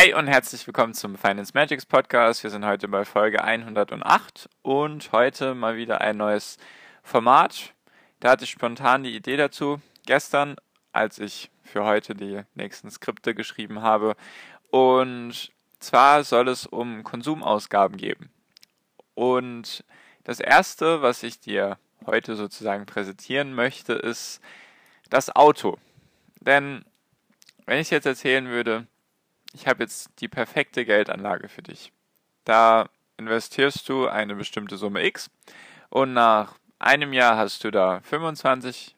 Hi und herzlich willkommen zum Finance Magics Podcast. Wir sind heute bei Folge 108 und heute mal wieder ein neues Format. Da hatte ich spontan die Idee dazu gestern, als ich für heute die nächsten Skripte geschrieben habe. Und zwar soll es um Konsumausgaben geben. Und das erste, was ich dir heute sozusagen präsentieren möchte, ist das Auto. Denn wenn ich jetzt erzählen würde, ich habe jetzt die perfekte Geldanlage für dich. Da investierst du eine bestimmte Summe X und nach einem Jahr hast du da 25%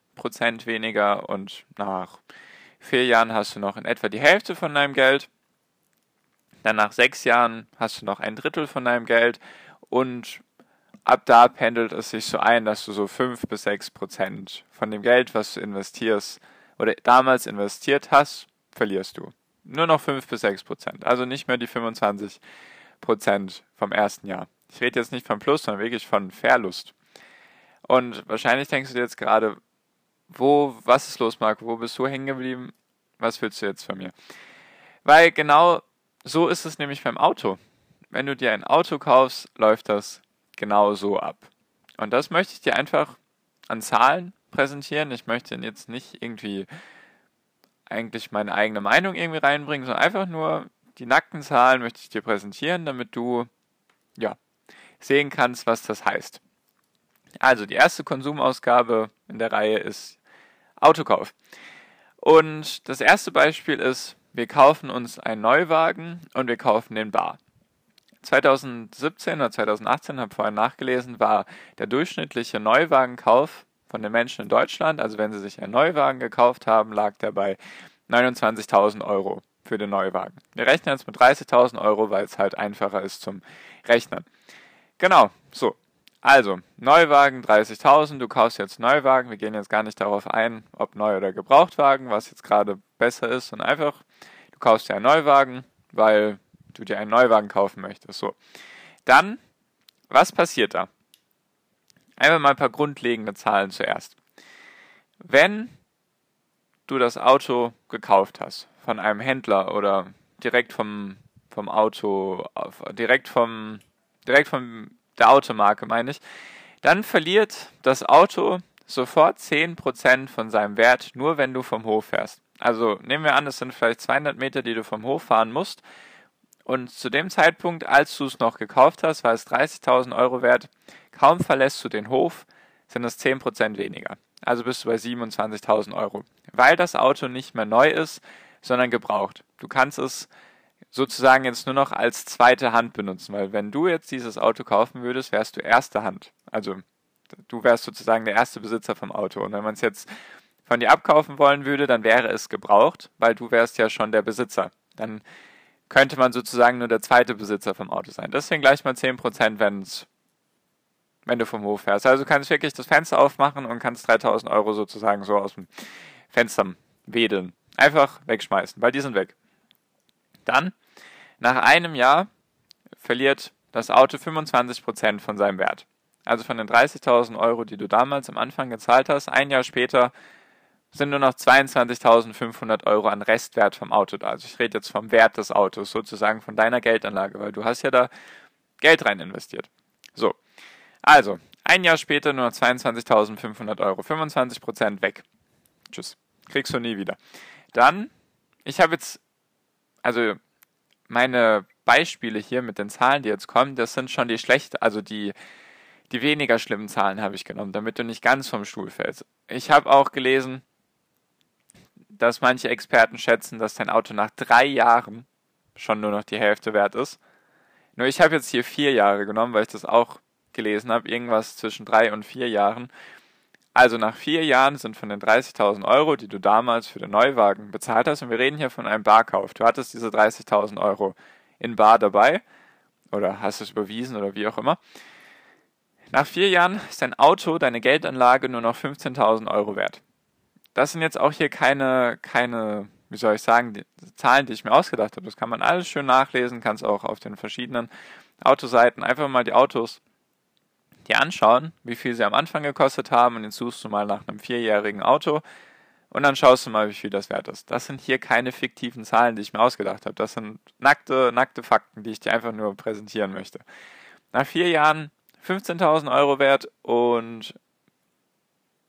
weniger und nach vier Jahren hast du noch in etwa die Hälfte von deinem Geld. Dann nach sechs Jahren hast du noch ein Drittel von deinem Geld und ab da pendelt es sich so ein, dass du so 5 bis 6 Prozent von dem Geld, was du investierst oder damals investiert hast, verlierst du nur noch 5 bis 6 Prozent. Also nicht mehr die 25 Prozent vom ersten Jahr. Ich rede jetzt nicht von Plus, sondern wirklich von Verlust. Und wahrscheinlich denkst du dir jetzt gerade, wo, was ist los, Marco? Wo bist du hängen geblieben? Was willst du jetzt von mir? Weil genau so ist es nämlich beim Auto. Wenn du dir ein Auto kaufst, läuft das genau so ab. Und das möchte ich dir einfach an Zahlen präsentieren. Ich möchte jetzt nicht irgendwie eigentlich meine eigene Meinung irgendwie reinbringen, sondern einfach nur die nackten Zahlen möchte ich dir präsentieren, damit du ja sehen kannst, was das heißt. Also die erste Konsumausgabe in der Reihe ist Autokauf. Und das erste Beispiel ist, wir kaufen uns einen Neuwagen und wir kaufen den Bar. 2017 oder 2018, habe vorhin nachgelesen, war der durchschnittliche Neuwagenkauf von den Menschen in Deutschland, also wenn sie sich einen Neuwagen gekauft haben, lag der bei 29.000 Euro für den Neuwagen. Wir rechnen jetzt mit 30.000 Euro, weil es halt einfacher ist zum Rechnen. Genau, so. Also, Neuwagen 30.000, du kaufst jetzt Neuwagen. Wir gehen jetzt gar nicht darauf ein, ob Neu- oder Gebrauchtwagen, was jetzt gerade besser ist, und einfach, du kaufst dir einen Neuwagen, weil du dir einen Neuwagen kaufen möchtest. So. Dann, was passiert da? Einfach mal ein paar grundlegende Zahlen zuerst. Wenn du das Auto gekauft hast von einem Händler oder direkt vom, vom Auto, direkt vom, direkt von der Automarke meine ich, dann verliert das Auto sofort 10% von seinem Wert, nur wenn du vom Hof fährst. Also nehmen wir an, es sind vielleicht 200 Meter, die du vom Hof fahren musst. Und zu dem Zeitpunkt, als du es noch gekauft hast, war es 30.000 Euro wert. Kaum verlässt du den Hof, sind es 10% weniger. Also bist du bei 27.000 Euro. Weil das Auto nicht mehr neu ist, sondern gebraucht. Du kannst es sozusagen jetzt nur noch als zweite Hand benutzen, weil wenn du jetzt dieses Auto kaufen würdest, wärst du erste Hand. Also du wärst sozusagen der erste Besitzer vom Auto. Und wenn man es jetzt von dir abkaufen wollen würde, dann wäre es gebraucht, weil du wärst ja schon der Besitzer. Dann könnte man sozusagen nur der zweite Besitzer vom Auto sein. Deswegen gleich mal 10%, wenn's, wenn du vom Hof fährst. Also du kannst wirklich das Fenster aufmachen und kannst 3000 Euro sozusagen so aus dem Fenster wedeln. Einfach wegschmeißen, weil die sind weg. Dann, nach einem Jahr, verliert das Auto 25% von seinem Wert. Also von den 30.000 Euro, die du damals am Anfang gezahlt hast, ein Jahr später sind nur noch 22.500 Euro an Restwert vom Auto da. Also ich rede jetzt vom Wert des Autos, sozusagen von deiner Geldanlage, weil du hast ja da Geld rein investiert. So, also ein Jahr später nur noch 22.500 Euro, 25% weg. Tschüss, kriegst du nie wieder. Dann, ich habe jetzt, also meine Beispiele hier mit den Zahlen, die jetzt kommen, das sind schon die schlecht, also die die weniger schlimmen Zahlen habe ich genommen, damit du nicht ganz vom Stuhl fällst. Ich habe auch gelesen, dass manche Experten schätzen, dass dein Auto nach drei Jahren schon nur noch die Hälfte wert ist. Nur ich habe jetzt hier vier Jahre genommen, weil ich das auch gelesen habe, irgendwas zwischen drei und vier Jahren. Also nach vier Jahren sind von den 30.000 Euro, die du damals für den Neuwagen bezahlt hast, und wir reden hier von einem Barkauf. Du hattest diese 30.000 Euro in Bar dabei oder hast es überwiesen oder wie auch immer. Nach vier Jahren ist dein Auto, deine Geldanlage nur noch 15.000 Euro wert. Das sind jetzt auch hier keine, keine, wie soll ich sagen, die Zahlen, die ich mir ausgedacht habe. Das kann man alles schön nachlesen, kannst auch auf den verschiedenen Autoseiten einfach mal die Autos dir anschauen, wie viel sie am Anfang gekostet haben und jetzt suchst du mal nach einem vierjährigen Auto und dann schaust du mal, wie viel das wert ist. Das sind hier keine fiktiven Zahlen, die ich mir ausgedacht habe. Das sind nackte, nackte Fakten, die ich dir einfach nur präsentieren möchte. Nach vier Jahren 15.000 Euro wert und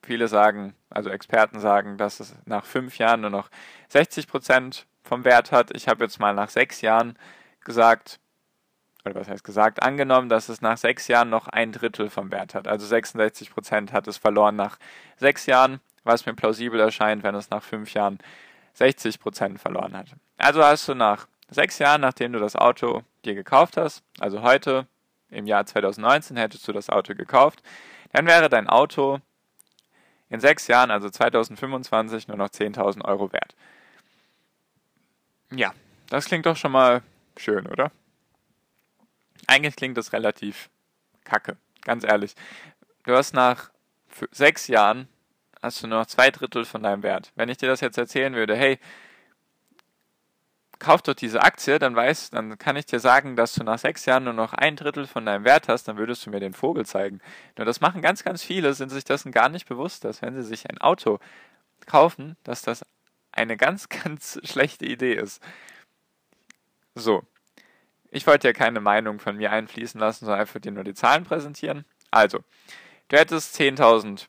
viele sagen, also Experten sagen, dass es nach fünf Jahren nur noch 60 Prozent vom Wert hat. Ich habe jetzt mal nach sechs Jahren gesagt, oder was heißt gesagt, angenommen, dass es nach sechs Jahren noch ein Drittel vom Wert hat. Also 66 Prozent hat es verloren nach sechs Jahren, was mir plausibel erscheint, wenn es nach fünf Jahren 60 Prozent verloren hat. Also hast du nach sechs Jahren, nachdem du das Auto dir gekauft hast, also heute im Jahr 2019 hättest du das Auto gekauft, dann wäre dein Auto in sechs Jahren, also 2025, nur noch 10.000 Euro wert. Ja, das klingt doch schon mal schön, oder? Eigentlich klingt das relativ kacke, ganz ehrlich. Du hast nach sechs Jahren hast du nur noch zwei Drittel von deinem Wert. Wenn ich dir das jetzt erzählen würde, hey, kauf doch diese Aktie, dann weiß, dann kann ich dir sagen, dass du nach sechs Jahren nur noch ein Drittel von deinem Wert hast, dann würdest du mir den Vogel zeigen. Nur das machen ganz, ganz viele, sind sich dessen gar nicht bewusst, dass wenn sie sich ein Auto kaufen, dass das eine ganz, ganz schlechte Idee ist. So. Ich wollte ja keine Meinung von mir einfließen lassen, sondern einfach dir nur die Zahlen präsentieren. Also, du hättest 10.000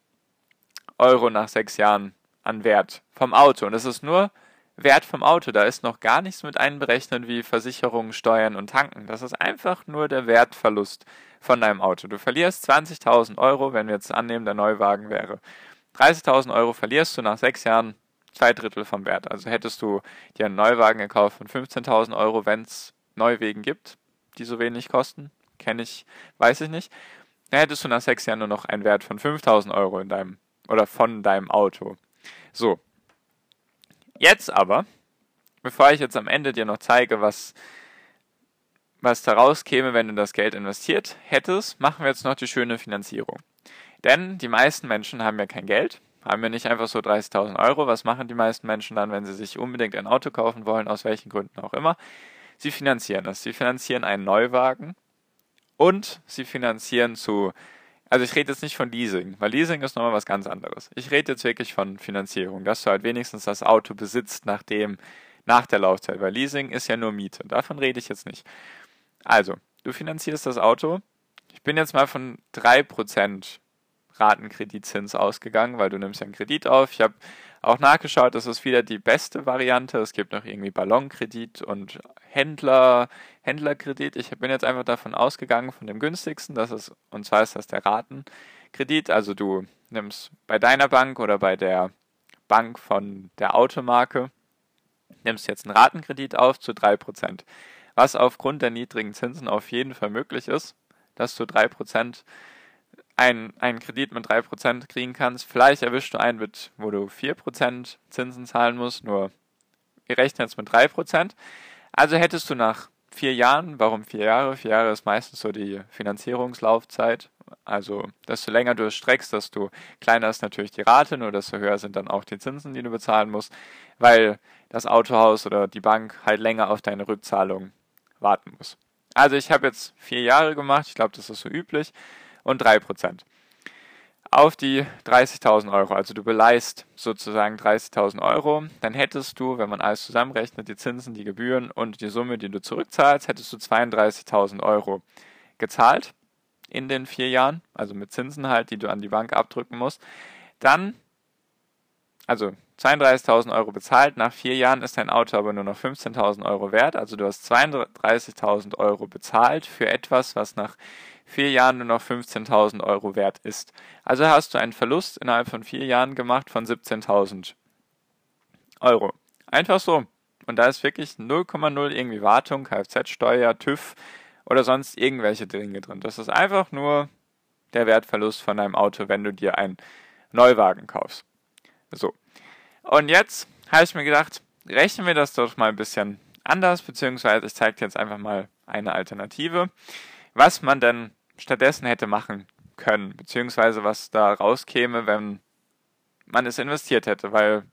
Euro nach sechs Jahren an Wert vom Auto. Und das ist nur Wert vom Auto. Da ist noch gar nichts mit einberechnet wie Versicherungen, Steuern und Tanken. Das ist einfach nur der Wertverlust von deinem Auto. Du verlierst 20.000 Euro, wenn wir jetzt annehmen, der Neuwagen wäre. 30.000 Euro verlierst du nach sechs Jahren zwei Drittel vom Wert. Also hättest du dir einen Neuwagen gekauft von 15.000 Euro, wenn es Neuwegen gibt, die so wenig kosten, kenne ich, weiß ich nicht, dann hättest du nach sechs Jahren nur noch einen Wert von 5.000 Euro in deinem oder von deinem Auto. So, Jetzt aber, bevor ich jetzt am Ende dir noch zeige, was, was daraus käme, wenn du das Geld investiert hättest, machen wir jetzt noch die schöne Finanzierung. Denn die meisten Menschen haben ja kein Geld, haben ja nicht einfach so 30.000 Euro. Was machen die meisten Menschen dann, wenn sie sich unbedingt ein Auto kaufen wollen, aus welchen Gründen auch immer? Sie finanzieren das. Sie finanzieren einen Neuwagen und sie finanzieren zu also ich rede jetzt nicht von Leasing, weil Leasing ist nochmal was ganz anderes. Ich rede jetzt wirklich von Finanzierung, dass du halt wenigstens das Auto besitzt nach dem, nach der Laufzeit, weil Leasing ist ja nur Miete. Davon rede ich jetzt nicht. Also, du finanzierst das Auto. Ich bin jetzt mal von 3% Ratenkreditzins ausgegangen, weil du nimmst ja einen Kredit auf. Ich habe auch nachgeschaut, das ist wieder die beste Variante. Es gibt noch irgendwie Ballonkredit und Händler, Händlerkredit. Ich bin jetzt einfach davon ausgegangen, von dem günstigsten, das ist, und zwar ist das der Ratenkredit. Also du nimmst bei deiner Bank oder bei der Bank von der Automarke, nimmst jetzt einen Ratenkredit auf zu 3%. Was aufgrund der niedrigen Zinsen auf jeden Fall möglich ist, dass du 3% ein, einen Kredit mit 3% kriegen kannst. Vielleicht erwischst du einen, mit, wo du 4% Zinsen zahlen musst, nur wir rechnen jetzt mit 3%. Also hättest du nach vier Jahren, warum vier Jahre? Vier Jahre ist meistens so die Finanzierungslaufzeit. Also, desto länger du es streckst, desto kleiner ist natürlich die Rate, nur desto höher sind dann auch die Zinsen, die du bezahlen musst, weil das Autohaus oder die Bank halt länger auf deine Rückzahlung warten muss. Also, ich habe jetzt vier Jahre gemacht, ich glaube, das ist so üblich und 3%. Auf die 30.000 Euro, also du beleihst sozusagen 30.000 Euro, dann hättest du, wenn man alles zusammenrechnet, die Zinsen, die Gebühren und die Summe, die du zurückzahlst, hättest du 32.000 Euro gezahlt in den vier Jahren, also mit Zinsen halt, die du an die Bank abdrücken musst. Dann, also 32.000 Euro bezahlt, nach vier Jahren ist dein Auto aber nur noch 15.000 Euro wert, also du hast 32.000 Euro bezahlt für etwas, was nach vier Jahren nur noch 15.000 Euro wert ist. Also hast du einen Verlust innerhalb von vier Jahren gemacht von 17.000 Euro. Einfach so. Und da ist wirklich 0,0 irgendwie Wartung, Kfz-Steuer, TÜV oder sonst irgendwelche Dinge drin. Das ist einfach nur der Wertverlust von deinem Auto, wenn du dir ein Neuwagen kaufst. So. Und jetzt habe ich mir gedacht, rechnen wir das doch mal ein bisschen anders, beziehungsweise ich zeige dir jetzt einfach mal eine Alternative, was man denn stattdessen hätte machen können, beziehungsweise was da rauskäme, wenn man es investiert hätte, weil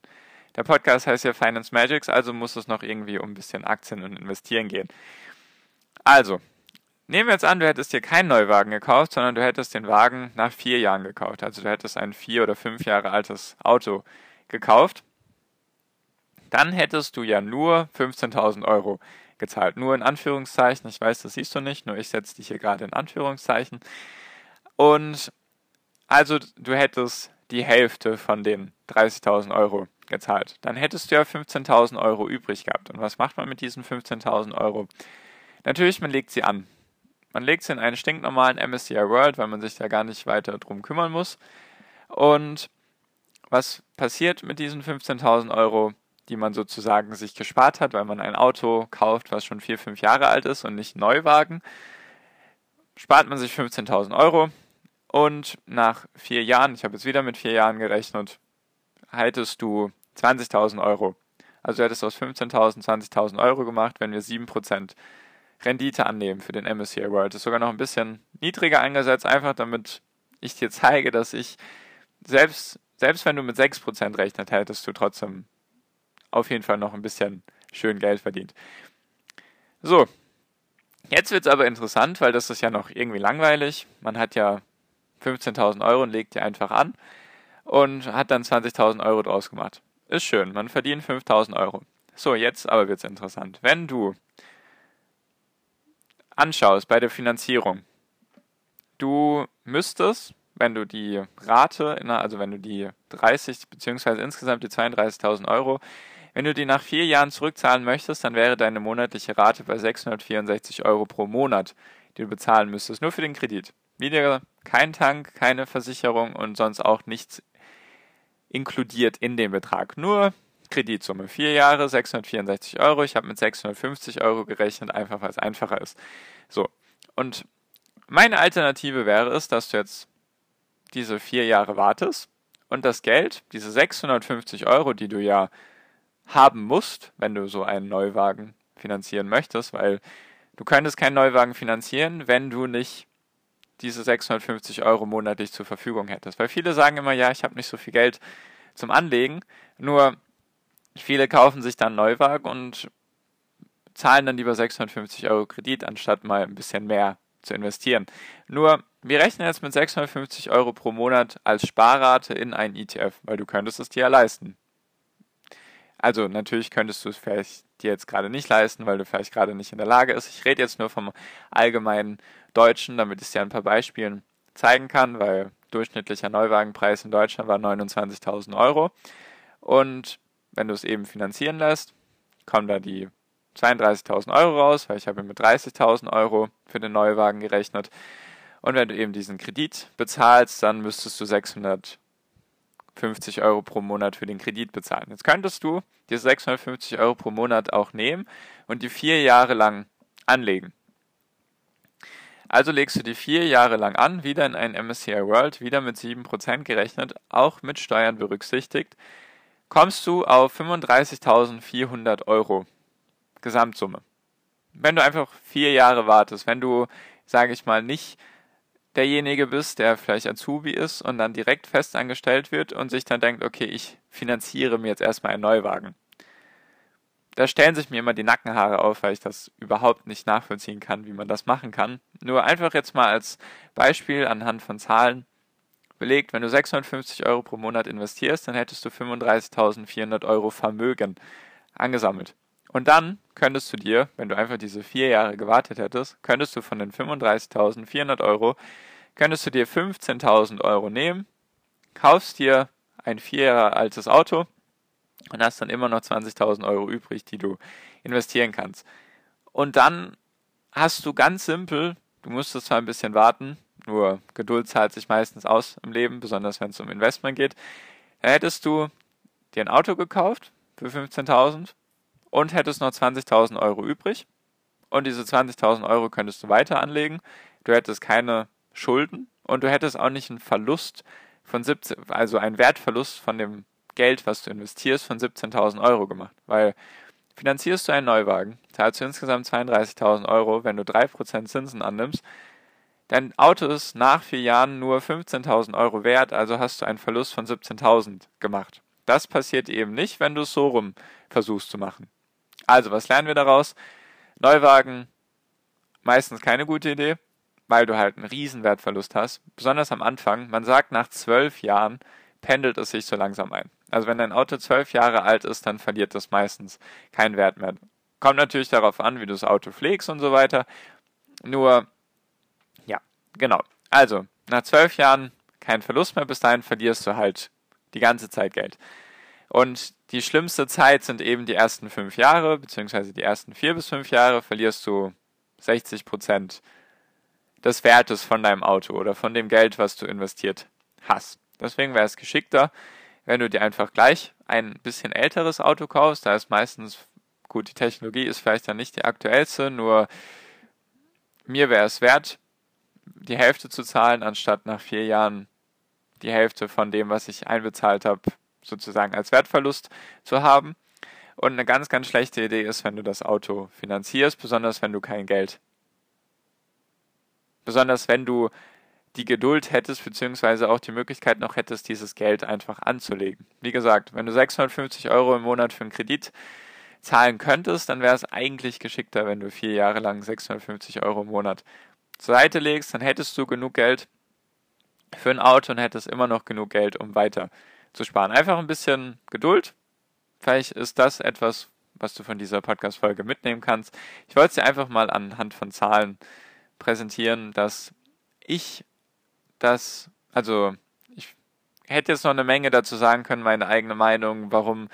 der Podcast heißt ja Finance Magics, also muss es noch irgendwie um ein bisschen Aktien und Investieren gehen. Also, nehmen wir jetzt an, du hättest dir keinen Neuwagen gekauft, sondern du hättest den Wagen nach vier Jahren gekauft. Also du hättest ein vier oder fünf Jahre altes Auto gekauft. Dann hättest du ja nur 15.000 Euro gezahlt. Nur in Anführungszeichen. Ich weiß, das siehst du nicht, nur ich setze dich hier gerade in Anführungszeichen. Und also du hättest die Hälfte von den 30.000 Euro gezahlt. Dann hättest du ja 15.000 Euro übrig gehabt. Und was macht man mit diesen 15.000 Euro? Natürlich, man legt sie an. Man legt sie in einen stinknormalen MSCI World, weil man sich da gar nicht weiter drum kümmern muss. Und was passiert mit diesen 15.000 Euro, die man sozusagen sich gespart hat, weil man ein Auto kauft, was schon vier, fünf Jahre alt ist und nicht Neuwagen? Spart man sich 15.000 Euro und nach vier Jahren, ich habe jetzt wieder mit vier Jahren gerechnet, hättest du 20.000 Euro. Also du hättest aus 15.000 20.000 Euro gemacht, wenn wir 7% Rendite annehmen für den MSCI World. Das ist sogar noch ein bisschen niedriger eingesetzt, einfach damit ich dir zeige, dass ich selbst, selbst wenn du mit 6% rechnet, hättest du trotzdem auf jeden Fall noch ein bisschen schön Geld verdient. So, jetzt wird es aber interessant, weil das ist ja noch irgendwie langweilig. Man hat ja 15.000 Euro und legt die einfach an und hat dann 20.000 Euro draus gemacht. Ist schön, man verdient 5.000 Euro. So, jetzt aber wird es interessant. Wenn du anschaust bei der Finanzierung, du müsstest, wenn du die Rate, also wenn du die 30 beziehungsweise insgesamt die 32.000 Euro, wenn du die nach vier Jahren zurückzahlen möchtest, dann wäre deine monatliche Rate bei 664 Euro pro Monat, die du bezahlen müsstest, nur für den Kredit. Wieder kein Tank, keine Versicherung und sonst auch nichts inkludiert in den Betrag. Nur Kreditsumme. Vier Jahre, 664 Euro. Ich habe mit 650 Euro gerechnet, einfach weil es einfacher ist. So. Und meine Alternative wäre es, dass du jetzt diese vier Jahre wartest und das Geld, diese 650 Euro, die du ja haben musst, wenn du so einen Neuwagen finanzieren möchtest, weil du könntest keinen Neuwagen finanzieren, wenn du nicht diese 650 Euro monatlich zur Verfügung hättest. Weil viele sagen immer, ja, ich habe nicht so viel Geld zum Anlegen, nur viele kaufen sich dann Neuwagen und zahlen dann lieber 650 Euro Kredit, anstatt mal ein bisschen mehr zu investieren. Nur, wir rechnen jetzt mit 650 Euro pro Monat als Sparrate in einen ETF, weil du könntest es dir ja leisten. Also natürlich könntest du es vielleicht dir jetzt gerade nicht leisten, weil du vielleicht gerade nicht in der Lage bist. Ich rede jetzt nur vom allgemeinen Deutschen, damit ich dir ein paar Beispielen zeigen kann, weil durchschnittlicher Neuwagenpreis in Deutschland war 29.000 Euro. Und wenn du es eben finanzieren lässt, kommen da die 32.000 Euro raus, weil ich habe mit 30.000 Euro für den Neuwagen gerechnet. Und wenn du eben diesen Kredit bezahlst, dann müsstest du 650 Euro pro Monat für den Kredit bezahlen. Jetzt könntest du diese 650 Euro pro Monat auch nehmen und die vier Jahre lang anlegen. Also legst du die vier Jahre lang an, wieder in ein MSCI World, wieder mit 7% gerechnet, auch mit Steuern berücksichtigt, kommst du auf 35.400 Euro Gesamtsumme. Wenn du einfach vier Jahre wartest, wenn du, sage ich mal, nicht derjenige bist, der vielleicht Azubi ist und dann direkt festangestellt wird und sich dann denkt, okay, ich finanziere mir jetzt erstmal einen Neuwagen da stellen sich mir immer die Nackenhaare auf, weil ich das überhaupt nicht nachvollziehen kann, wie man das machen kann. Nur einfach jetzt mal als Beispiel anhand von Zahlen belegt, wenn du 650 Euro pro Monat investierst, dann hättest du 35.400 Euro Vermögen angesammelt. Und dann könntest du dir, wenn du einfach diese vier Jahre gewartet hättest, könntest du von den 35.400 Euro, könntest du dir 15.000 Euro nehmen, kaufst dir ein vier Jahre altes Auto, und hast dann immer noch 20.000 Euro übrig, die du investieren kannst. Und dann hast du ganz simpel, du musst zwar ein bisschen warten, nur Geduld zahlt sich meistens aus im Leben, besonders wenn es um Investment geht. Da hättest du dir ein Auto gekauft für 15.000 und hättest noch 20.000 Euro übrig. Und diese 20.000 Euro könntest du weiter anlegen. Du hättest keine Schulden und du hättest auch nicht einen Verlust von 17, also ein Wertverlust von dem Geld, was du investierst, von 17.000 Euro gemacht. Weil finanzierst du einen Neuwagen, zahlst du insgesamt 32.000 Euro, wenn du 3% Zinsen annimmst. Dein Auto ist nach vier Jahren nur 15.000 Euro wert, also hast du einen Verlust von 17.000 gemacht. Das passiert eben nicht, wenn du es so rum versuchst zu machen. Also, was lernen wir daraus? Neuwagen, meistens keine gute Idee, weil du halt einen riesen Wertverlust hast. Besonders am Anfang. Man sagt, nach zwölf Jahren pendelt es sich so langsam ein. Also wenn dein Auto zwölf Jahre alt ist, dann verliert das meistens keinen Wert mehr. Kommt natürlich darauf an, wie du das Auto pflegst und so weiter. Nur, ja, genau. Also, nach zwölf Jahren kein Verlust mehr, bis dahin verlierst du halt die ganze Zeit Geld. Und die schlimmste Zeit sind eben die ersten fünf Jahre, beziehungsweise die ersten vier bis fünf Jahre verlierst du 60 Prozent des Wertes von deinem Auto oder von dem Geld, was du investiert hast. Deswegen wäre es geschickter, wenn du dir einfach gleich ein bisschen älteres Auto kaufst. Da ist meistens, gut, die Technologie ist vielleicht dann nicht die aktuellste, nur mir wäre es wert, die Hälfte zu zahlen, anstatt nach vier Jahren die Hälfte von dem, was ich einbezahlt habe, sozusagen als Wertverlust zu haben. Und eine ganz, ganz schlechte Idee ist, wenn du das Auto finanzierst, besonders wenn du kein Geld. Besonders wenn du die Geduld hättest, beziehungsweise auch die Möglichkeit noch hättest, dieses Geld einfach anzulegen. Wie gesagt, wenn du 650 Euro im Monat für einen Kredit zahlen könntest, dann wäre es eigentlich geschickter, wenn du vier Jahre lang 650 Euro im Monat zur Seite legst, dann hättest du genug Geld für ein Auto und hättest immer noch genug Geld, um weiter zu sparen. Einfach ein bisschen Geduld. Vielleicht ist das etwas, was du von dieser Podcast-Folge mitnehmen kannst. Ich wollte es dir einfach mal anhand von Zahlen präsentieren, dass ich das, also ich hätte jetzt noch eine Menge dazu sagen können, meine eigene Meinung, warum,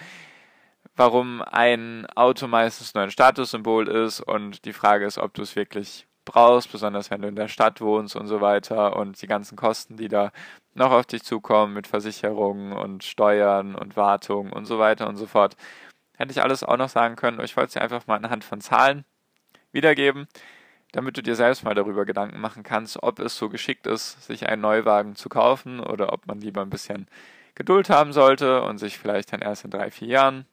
warum ein Auto meistens nur ein Statussymbol ist und die Frage ist, ob du es wirklich brauchst, besonders wenn du in der Stadt wohnst und so weiter und die ganzen Kosten, die da noch auf dich zukommen mit Versicherungen und Steuern und Wartung und so weiter und so fort. Hätte ich alles auch noch sagen können, ich wollte es dir einfach mal anhand von Zahlen wiedergeben damit du dir selbst mal darüber Gedanken machen kannst, ob es so geschickt ist, sich einen Neuwagen zu kaufen oder ob man lieber ein bisschen Geduld haben sollte und sich vielleicht dann erst in drei, vier Jahren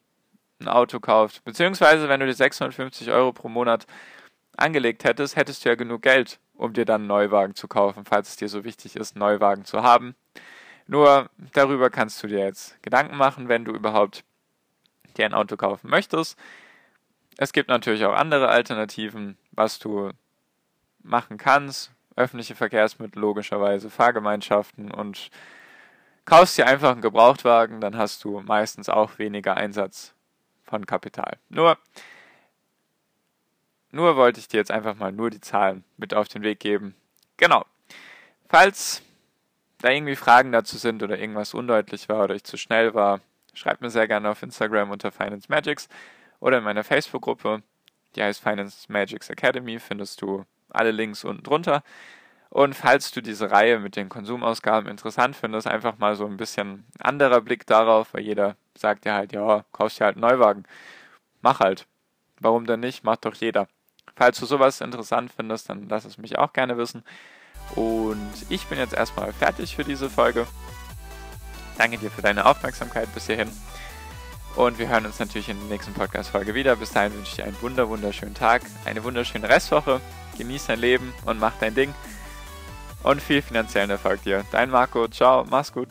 ein Auto kauft. Beziehungsweise, wenn du dir 650 Euro pro Monat angelegt hättest, hättest du ja genug Geld, um dir dann einen Neuwagen zu kaufen, falls es dir so wichtig ist, einen Neuwagen zu haben. Nur darüber kannst du dir jetzt Gedanken machen, wenn du überhaupt dir ein Auto kaufen möchtest. Es gibt natürlich auch andere Alternativen, was du machen kannst. Öffentliche Verkehrsmittel logischerweise, Fahrgemeinschaften und kaufst dir einfach einen Gebrauchtwagen, dann hast du meistens auch weniger Einsatz von Kapital. Nur, nur wollte ich dir jetzt einfach mal nur die Zahlen mit auf den Weg geben. Genau. Falls da irgendwie Fragen dazu sind oder irgendwas undeutlich war oder ich zu schnell war, schreib mir sehr gerne auf Instagram unter Finance Magics oder in meiner Facebook-Gruppe, die heißt Finance Magics Academy, findest du alle Links unten drunter. Und falls du diese Reihe mit den Konsumausgaben interessant findest, einfach mal so ein bisschen anderer Blick darauf, weil jeder sagt ja halt, ja, kaufst dir halt einen Neuwagen. Mach halt. Warum denn nicht? Macht doch jeder. Falls du sowas interessant findest, dann lass es mich auch gerne wissen. Und ich bin jetzt erstmal fertig für diese Folge. Danke dir für deine Aufmerksamkeit bis hierhin. Und wir hören uns natürlich in der nächsten Podcast-Folge wieder. Bis dahin wünsche ich dir einen wunder wunderschönen Tag, eine wunderschöne Restwoche. Genieß dein Leben und mach dein Ding. Und viel finanziellen Erfolg dir. Dein Marco. Ciao. Mach's gut.